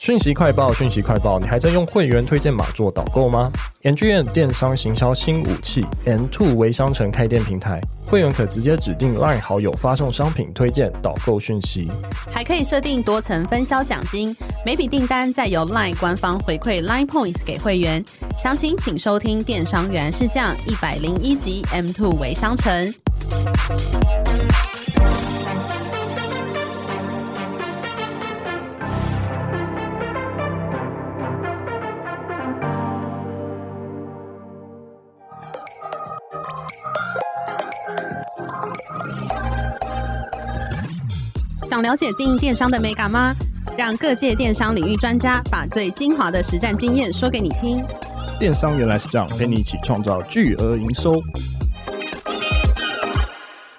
讯息快报，讯息快报，你还在用会员推荐码做导购吗 ngm 电商行销新武器，M Two 微商城开店平台，会员可直接指定 LINE 好友发送商品推荐导购讯息，还可以设定多层分销奖金，每笔订单再由 LINE 官方回馈 LINE Points 给会员。详情请收听电商原来是这样一百零一集 M Two 微商城。想了解经营电商的美感吗？让各界电商领域专家把最精华的实战经验说给你听。电商原来是这样，陪你一起创造巨额营收。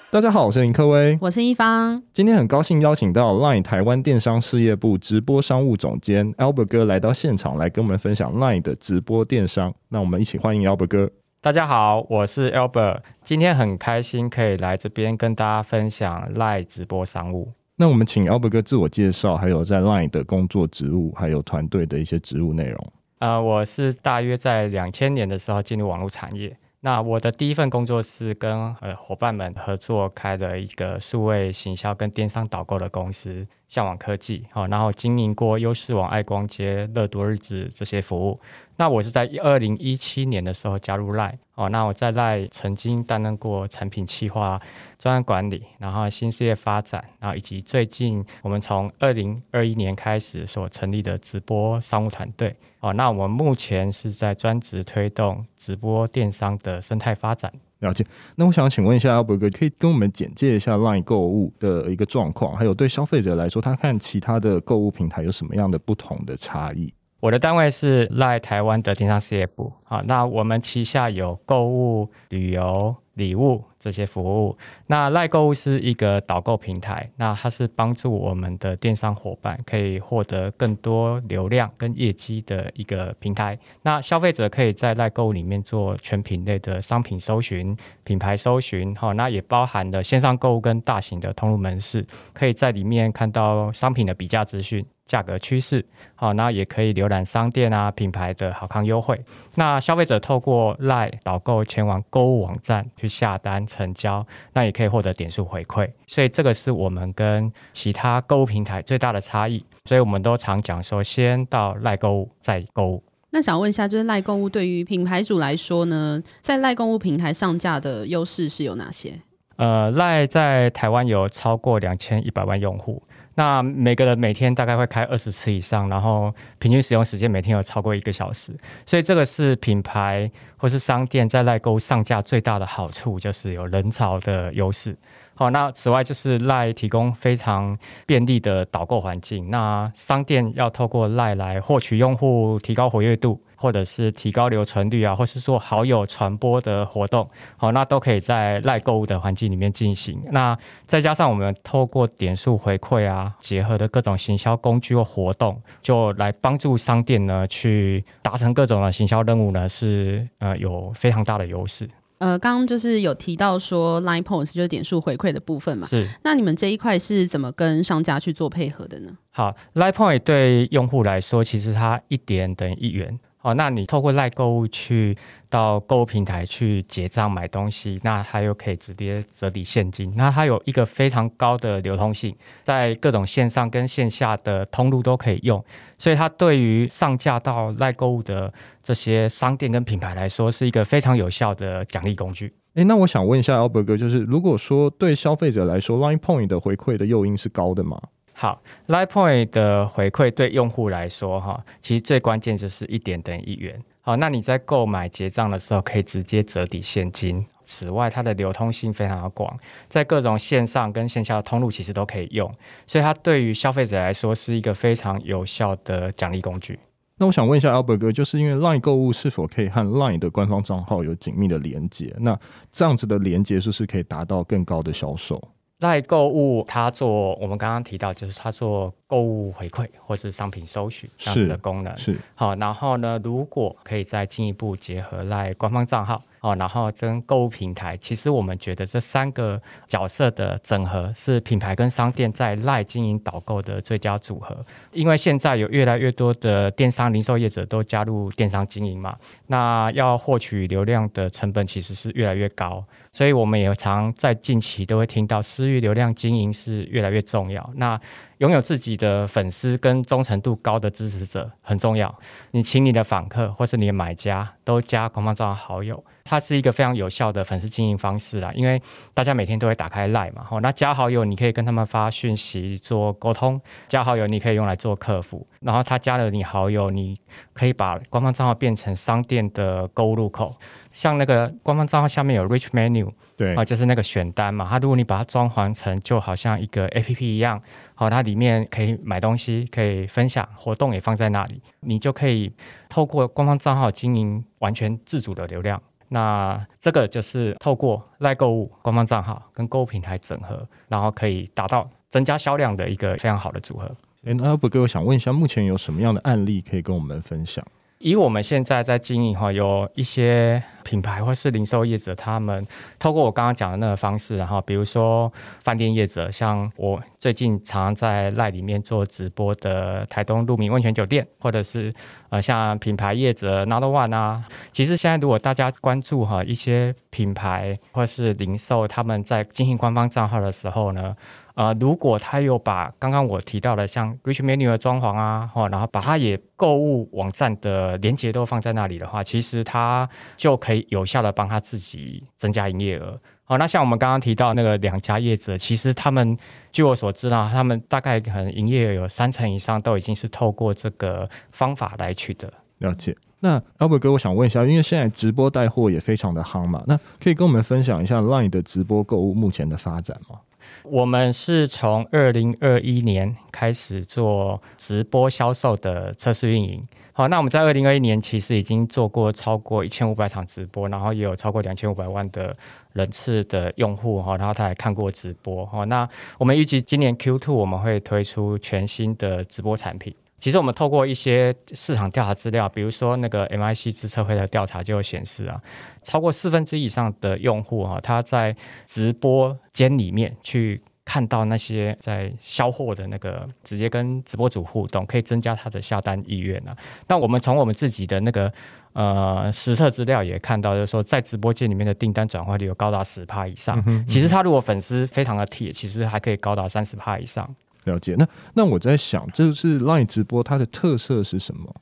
大家好，我是林科威，我是一方。今天很高兴邀请到 LINE 台湾电商事业部直播商务总监 Albert 哥来到现场，来跟我们分享 LINE 的直播电商。那我们一起欢迎 Albert 哥。大家好，我是 Albert，今天很开心可以来这边跟大家分享 LINE 直播商务。那我们请 Albert 哥自我介绍，还有在 LINE 的工作职务，还有团队的一些职务内容。呃，我是大约在两千年的时候进入网络产业。那我的第一份工作是跟呃伙伴们合作开的一个数位行销跟电商导购的公司，向往科技。好，然后经营过优视网、爱光街、乐多日子这些服务。那我是在二零一七年的时候加入 LINE 哦，那我在 LINE 曾经担任过产品企划、专案管理，然后新事业发展，然后以及最近我们从二零二一年开始所成立的直播商务团队哦，那我们目前是在专职推动直播电商的生态发展。了解。那我想请问一下阿伯哥，可以跟我们简介一下 LINE 购物的一个状况，还有对消费者来说，他看其他的购物平台有什么样的不同的差异？我的单位是 LINE 台湾的电商事业部，好，那我们旗下有购物、旅游、礼物这些服务。那赖购物是一个导购平台，那它是帮助我们的电商伙伴可以获得更多流量跟业绩的一个平台。那消费者可以在赖购物里面做全品类的商品搜寻、品牌搜寻，好，那也包含了线上购物跟大型的通路门市，可以在里面看到商品的比价资讯。价格趋势，好，那也可以浏览商店啊，品牌的好康优惠。那消费者透过赖导购前往购物网站去下单成交，那也可以获得点数回馈。所以这个是我们跟其他购物平台最大的差异。所以我们都常讲说，先到 LINE 购物再购物。那想问一下，就是 LINE 购物对于品牌主来说呢，在 LINE 购物平台上架的优势是有哪些？呃，LINE 在台湾有超过两千一百万用户。那每个人每天大概会开二十次以上，然后平均使用时间每天有超过一个小时，所以这个是品牌或是商店在 LINE 购上架最大的好处，就是有人潮的优势。好，那此外就是赖提供非常便利的导购环境，那商店要透过赖来获取用户，提高活跃度。或者是提高留存率啊，或是说好友传播的活动，好，那都可以在 LINE 购物的环境里面进行。那再加上我们透过点数回馈啊，结合的各种行销工具或活动，就来帮助商店呢去达成各种的行销任务呢，是呃有非常大的优势。呃，刚刚就是有提到说 LINE Points 就是点数回馈的部分嘛，是。那你们这一块是怎么跟商家去做配合的呢？好，LINE Point 对用户来说，其实它一点等于一元。哦，那你透过 LINE 购物去到购物平台去结账买东西，那它又可以直接折抵现金，那它有一个非常高的流通性，在各种线上跟线下的通路都可以用，所以它对于上架到 LINE 购物的这些商店跟品牌来说，是一个非常有效的奖励工具。诶，那我想问一下 Albert 哥，就是如果说对消费者来说，LINE Point 的回馈的诱因是高的吗？好，LINE Point 的回馈对用户来说，哈，其实最关键就是一点等于一元。好，那你在购买结账的时候可以直接折抵现金。此外，它的流通性非常的广，在各种线上跟线下的通路其实都可以用，所以它对于消费者来说是一个非常有效的奖励工具。那我想问一下 Albert 哥，就是因为 LINE 购物是否可以和 LINE 的官方账号有紧密的连接？那这样子的连接是不是可以达到更高的销售？LINE 购物，它做我们刚刚提到，就是它做购物回馈或是商品搜寻这样子的功能。是，是好，然后呢，如果可以再进一步结合 LINE 官方账号，哦，然后跟购物平台，其实我们觉得这三个角色的整合是品牌跟商店在 LINE 经营导购的最佳组合。因为现在有越来越多的电商零售业者都加入电商经营嘛，那要获取流量的成本其实是越来越高，所以我们也常在近期都会听到私域流量经营是越来越重要。那拥有自己的粉丝跟忠诚度高的支持者很重要。你请你的访客或是你的买家都加官方账号好友，它是一个非常有效的粉丝经营方式啦。因为大家每天都会打开 LINE 嘛，那加好友你可以跟他们发讯息做沟通，加好友你可以用来做客服。然后他加了你好友，你可以把官方账号变成商店的购物入口。像那个官方账号下面有 Rich Menu，对啊，就是那个选单嘛。它如果你把它装潢成就好像一个 APP 一样，好，它里面可以买东西，可以分享，活动也放在那里，你就可以透过官方账号经营完全自主的流量。那这个就是透过 LINE 购物官方账号跟购物平台整合，然后可以达到增加销量的一个非常好的组合。哎，那 Albert 哥，我想问一下，目前有什么样的案例可以跟我们分享？以我们现在在经营哈，有一些品牌或是零售业者，他们透过我刚刚讲的那个方式，然后比如说饭店业者，像我最近常在赖里面做直播的台东鹿鸣温泉酒店，或者是呃像品牌业者 Not One 啊，其实现在如果大家关注哈一些品牌或是零售，他们在经营官方账号的时候呢。呃，如果他有把刚刚我提到的像 Rich Menu 的装潢啊，哦，然后把它也购物网站的连接都放在那里的话，其实他就可以有效的帮他自己增加营业额。好，那像我们刚刚提到那个两家业者，其实他们据我所知呢，他们大概可能营业额有三成以上都已经是透过这个方法来取得。了解。那 Albert 哥，我想问一下，因为现在直播带货也非常的夯嘛，那可以跟我们分享一下 LINE 的直播购物目前的发展吗？我们是从二零二一年开始做直播销售的测试运营。好，那我们在二零二一年其实已经做过超过一千五百场直播，然后也有超过两千五百万的人次的用户哈，然后他还看过直播哈。那我们预计今年 Q2 我们会推出全新的直播产品。其实我们透过一些市场调查资料，比如说那个 MIC 资策会的调查就有显示啊，超过四分之一以上的用户啊，他在直播间里面去看到那些在销货的那个，直接跟直播主互动，可以增加他的下单意愿啊。但我们从我们自己的那个呃实测资料也看到，就是说在直播间里面的订单转化率有高达十帕以上。嗯哼嗯哼。其实他如果粉丝非常的铁，其实还可以高达三十帕以上。了解，那那我在想，就是 LINE 直播它的特色是什么？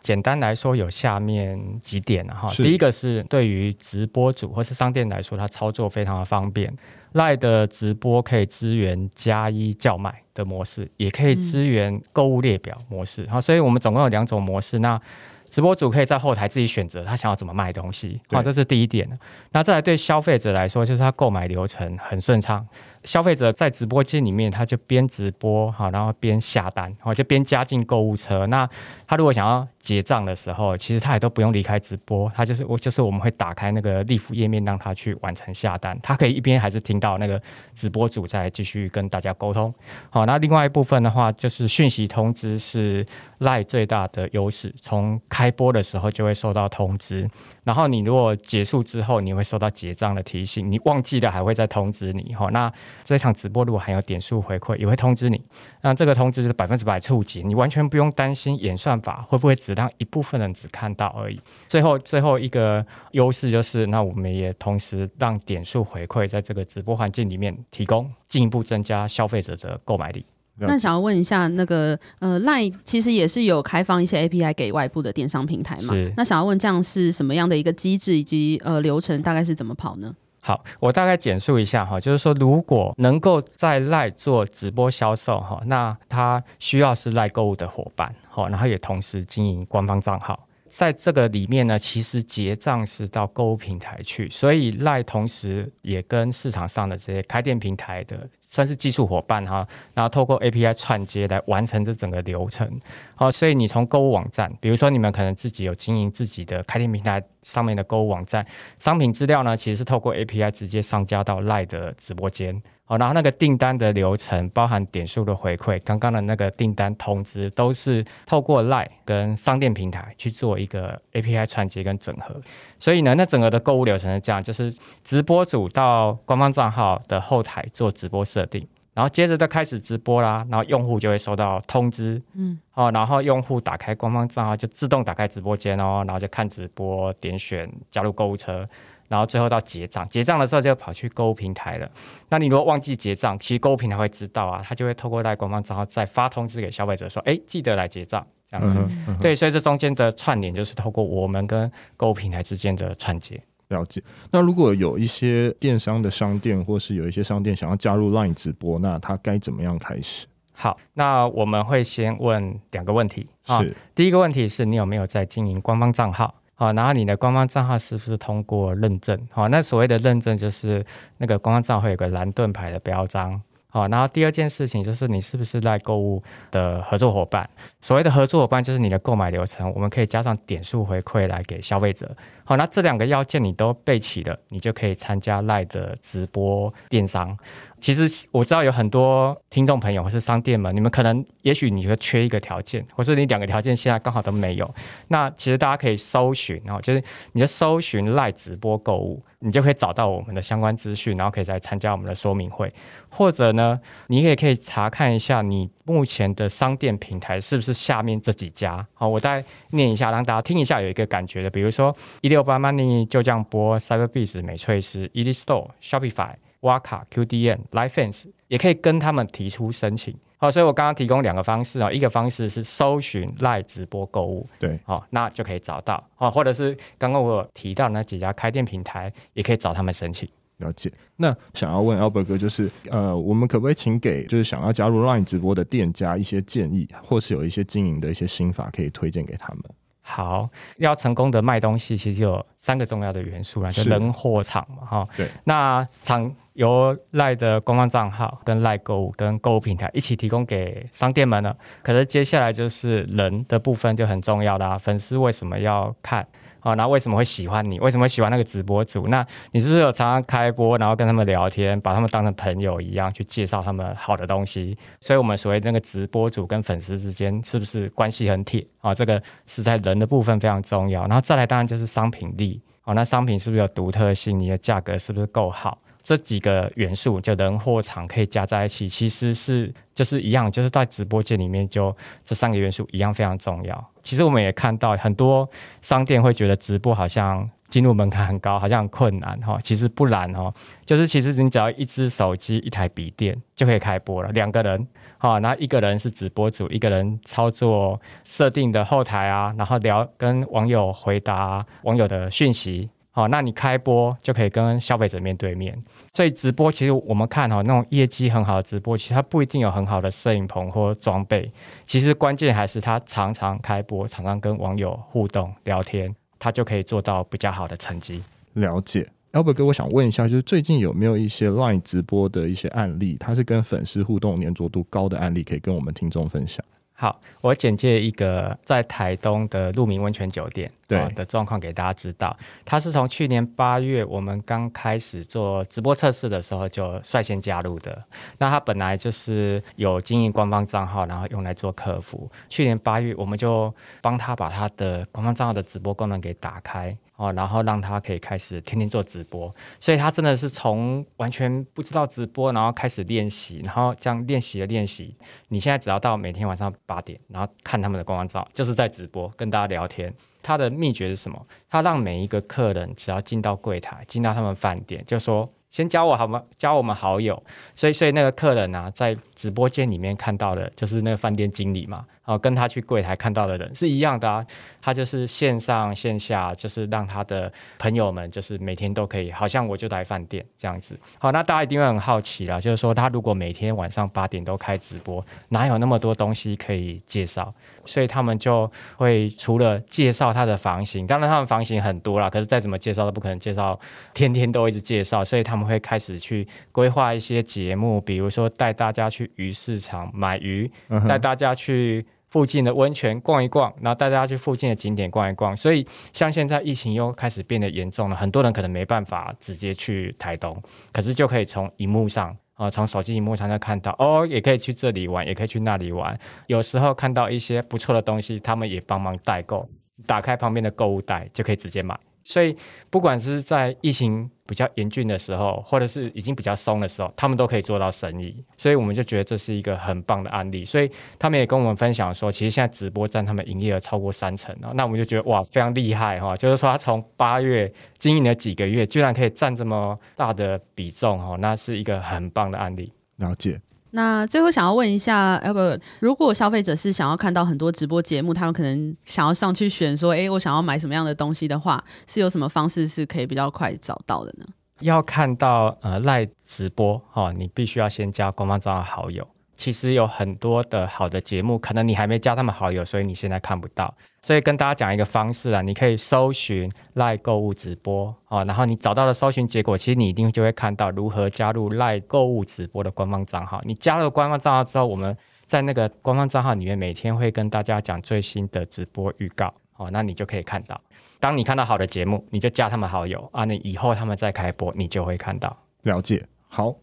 简单来说，有下面几点哈。第一个是对于直播主或是商店来说，它操作非常的方便。LINE 的直播可以支援加一叫卖的模式，也可以支援购物列表模式。好、嗯，所以我们总共有两种模式。那直播主可以在后台自己选择他想要怎么卖东西。好，这是第一点。那再来对消费者来说，就是他购买流程很顺畅。消费者在直播间里面，他就边直播哈，然后边下单，然后就边加进购物车。那他如果想要结账的时候，其实他也都不用离开直播，他就是我就是我们会打开那个立服页面，让他去完成下单。他可以一边还是听到那个直播主在继续跟大家沟通。好，那另外一部分的话，就是讯息通知是 LINE 最大的优势，从开播的时候就会收到通知。然后你如果结束之后，你会收到结账的提醒，你忘记了还会再通知你哈。那这场直播如果还有点数回馈，也会通知你。那这个通知是百分之百触及，你完全不用担心演算法会不会只让一部分人只看到而已。最后最后一个优势就是，那我们也同时让点数回馈在这个直播环境里面提供，进一步增加消费者的购买力。那想要问一下，那个呃，LINE 其实也是有开放一些 API 给外部的电商平台嘛？是。那想要问，这样是什么样的一个机制以及呃流程，大概是怎么跑呢？好，我大概简述一下哈，就是说，如果能够在 LINE 做直播销售哈，那他需要是 LINE 购物的伙伴，好，然后也同时经营官方账号。在这个里面呢，其实结账是到购物平台去，所以 LINE 同时也跟市场上的这些开店平台的算是技术伙伴哈，然后透过 API 串接来完成这整个流程。好，所以你从购物网站，比如说你们可能自己有经营自己的开店平台上面的购物网站，商品资料呢，其实是透过 API 直接上架到 LINE 的直播间。好，然后那个订单的流程，包含点数的回馈，刚刚的那个订单通知，都是透过 LINE 跟商店平台去做一个 API 串接跟整合。所以呢，那整个的购物流程是这样，就是直播主到官方账号的后台做直播设定，然后接着就开始直播啦，然后用户就会收到通知，嗯，好，然后用户打开官方账号就自动打开直播间哦，然后就看直播，点选加入购物车。然后最后到结账，结账的时候就跑去购物平台了。那你如果忘记结账，其实购物平台会知道啊，他就会透过在官方账号再发通知给消费者说：“哎，记得来结账。”这样子。嗯嗯、对，所以这中间的串联就是透过我们跟购物平台之间的串接。了解。那如果有一些电商的商店，或是有一些商店想要加入 LINE 直播，那他该怎么样开始？好，那我们会先问两个问题。是、哦。第一个问题是你有没有在经营官方账号？好，然后你的官方账号是不是通过认证？好，那所谓的认证就是那个官方账号会有个蓝盾牌的标章。好，然后第二件事情就是你是不是在购物的合作伙伴？所谓的合作伙伴就是你的购买流程，我们可以加上点数回馈来给消费者。好，那这两个要件你都备齐了，你就可以参加 LINE 的直播电商。其实我知道有很多听众朋友或是商店们，你们可能也许你觉得缺一个条件，或是你两个条件现在刚好都没有。那其实大家可以搜寻哦，就是你就搜寻 LINE 直播购物，你就可以找到我们的相关资讯，然后可以再参加我们的说明会。或者呢，你也可以查看一下你目前的商店平台是不是下面这几家。好，我再念一下，让大家听一下有一个感觉的，比如说一六八 Money 就这样播 Cyberbees 美翠丝，Easy Store Shopify。挖卡 QDN LIFE FANS 也可以跟他们提出申请，好，所以我刚刚提供两个方式啊，一个方式是搜寻 LINE 直播购物，对，好，那就可以找到，好，或者是刚刚我有提到那几家开店平台，也可以找他们申请。了解。那想要问 Albert 哥，就是呃，我们可不可以请给就是想要加入 LINE 直播的店家一些建议，或是有一些经营的一些心法可以推荐给他们？好，要成功的卖东西，其实有三个重要的元素啦，就人、货、场嘛，哈。对。那场由赖的官方账号跟赖购物跟购物平台一起提供给商店们呢，可是接下来就是人的部分就很重要啦。粉丝为什么要看？啊，那为什么会喜欢你？为什么会喜欢那个直播主？那你是不是有常常开播，然后跟他们聊天，把他们当成朋友一样去介绍他们好的东西？所以，我们所谓那个直播主跟粉丝之间是不是关系很铁？啊，这个是在人的部分非常重要。然后再来，当然就是商品力。哦，那商品是不是有独特性？你的价格是不是够好？这几个元素，就人、货、场可以加在一起，其实是就是一样，就是在直播间里面，就这三个元素一样非常重要。其实我们也看到很多商店会觉得直播好像进入门槛很高，好像很困难哈。其实不然哦，就是其实你只要一支手机、一台笔电就可以开播了。两个人哈，然后一个人是直播主，一个人操作设定的后台啊，然后聊跟网友回答网友的讯息。好，那你开播就可以跟消费者面对面。所以直播其实我们看哈，那种业绩很好的直播，其实它不一定有很好的摄影棚或装备。其实关键还是他常常开播，常常跟网友互动聊天，他就可以做到比较好的成绩。了解，Albert 哥，我想问一下，就是最近有没有一些 LINE 直播的一些案例，它是跟粉丝互动黏着度高的案例，可以跟我们听众分享？好，我简介一个在台东的鹿鸣温泉酒店对的状况给大家知道。他是从去年八月我们刚开始做直播测试的时候就率先加入的。那他本来就是有经营官方账号，然后用来做客服。去年八月我们就帮他把他的官方账号的直播功能给打开。哦，然后让他可以开始天天做直播，所以他真的是从完全不知道直播，然后开始练习，然后这样练习的练习。你现在只要到每天晚上八点，然后看他们的官方照，就是在直播跟大家聊天。他的秘诀是什么？他让每一个客人只要进到柜台，进到他们饭店，就说先加我好吗？加我们好友。所以，所以那个客人啊，在直播间里面看到的就是那个饭店经理嘛。哦，跟他去柜台看到的人是一样的啊。他就是线上线下，就是让他的朋友们，就是每天都可以，好像我就来饭店这样子。好，那大家一定会很好奇啦，就是说他如果每天晚上八点都开直播，哪有那么多东西可以介绍？所以他们就会除了介绍他的房型，当然他们房型很多啦，可是再怎么介绍都不可能介绍天天都一直介绍，所以他们会开始去规划一些节目，比如说带大家去鱼市场买鱼，带大家去。附近的温泉逛一逛，然后带大家去附近的景点逛一逛。所以，像现在疫情又开始变得严重了，很多人可能没办法直接去台东，可是就可以从荧幕上啊，从手机荧幕上就看到哦，也可以去这里玩，也可以去那里玩。有时候看到一些不错的东西，他们也帮忙代购，打开旁边的购物袋就可以直接买。所以，不管是在疫情比较严峻的时候，或者是已经比较松的时候，他们都可以做到生意。所以，我们就觉得这是一个很棒的案例。所以，他们也跟我们分享说，其实现在直播占他们营业额超过三成。那我们就觉得哇，非常厉害哈！就是说，他从八月经营了几个月，居然可以占这么大的比重哈，那是一个很棒的案例。了解。那最后想要问一下哎不如果消费者是想要看到很多直播节目，他们可能想要上去选说，哎，我想要买什么样的东西的话，是有什么方式是可以比较快找到的呢？要看到呃赖直播哈，你必须要先加官方账号好友。其实有很多的好的节目，可能你还没加他们好友，所以你现在看不到。所以跟大家讲一个方式啊，你可以搜寻 LINE 购物直播哦，然后你找到的搜寻结果，其实你一定就会看到如何加入 LINE 购物直播的官方账号。你加了官方账号之后，我们在那个官方账号里面每天会跟大家讲最新的直播预告哦，那你就可以看到。当你看到好的节目，你就加他们好友啊，你以后他们再开播，你就会看到。了解，好。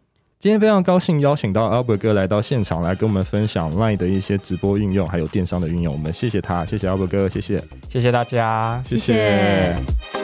今天非常高兴邀请到 Albert 哥来到现场，来跟我们分享 LINE 的一些直播运用，还有电商的运用。我们谢谢他，谢谢 Albert 哥，谢谢，谢谢大家，谢谢。谢谢。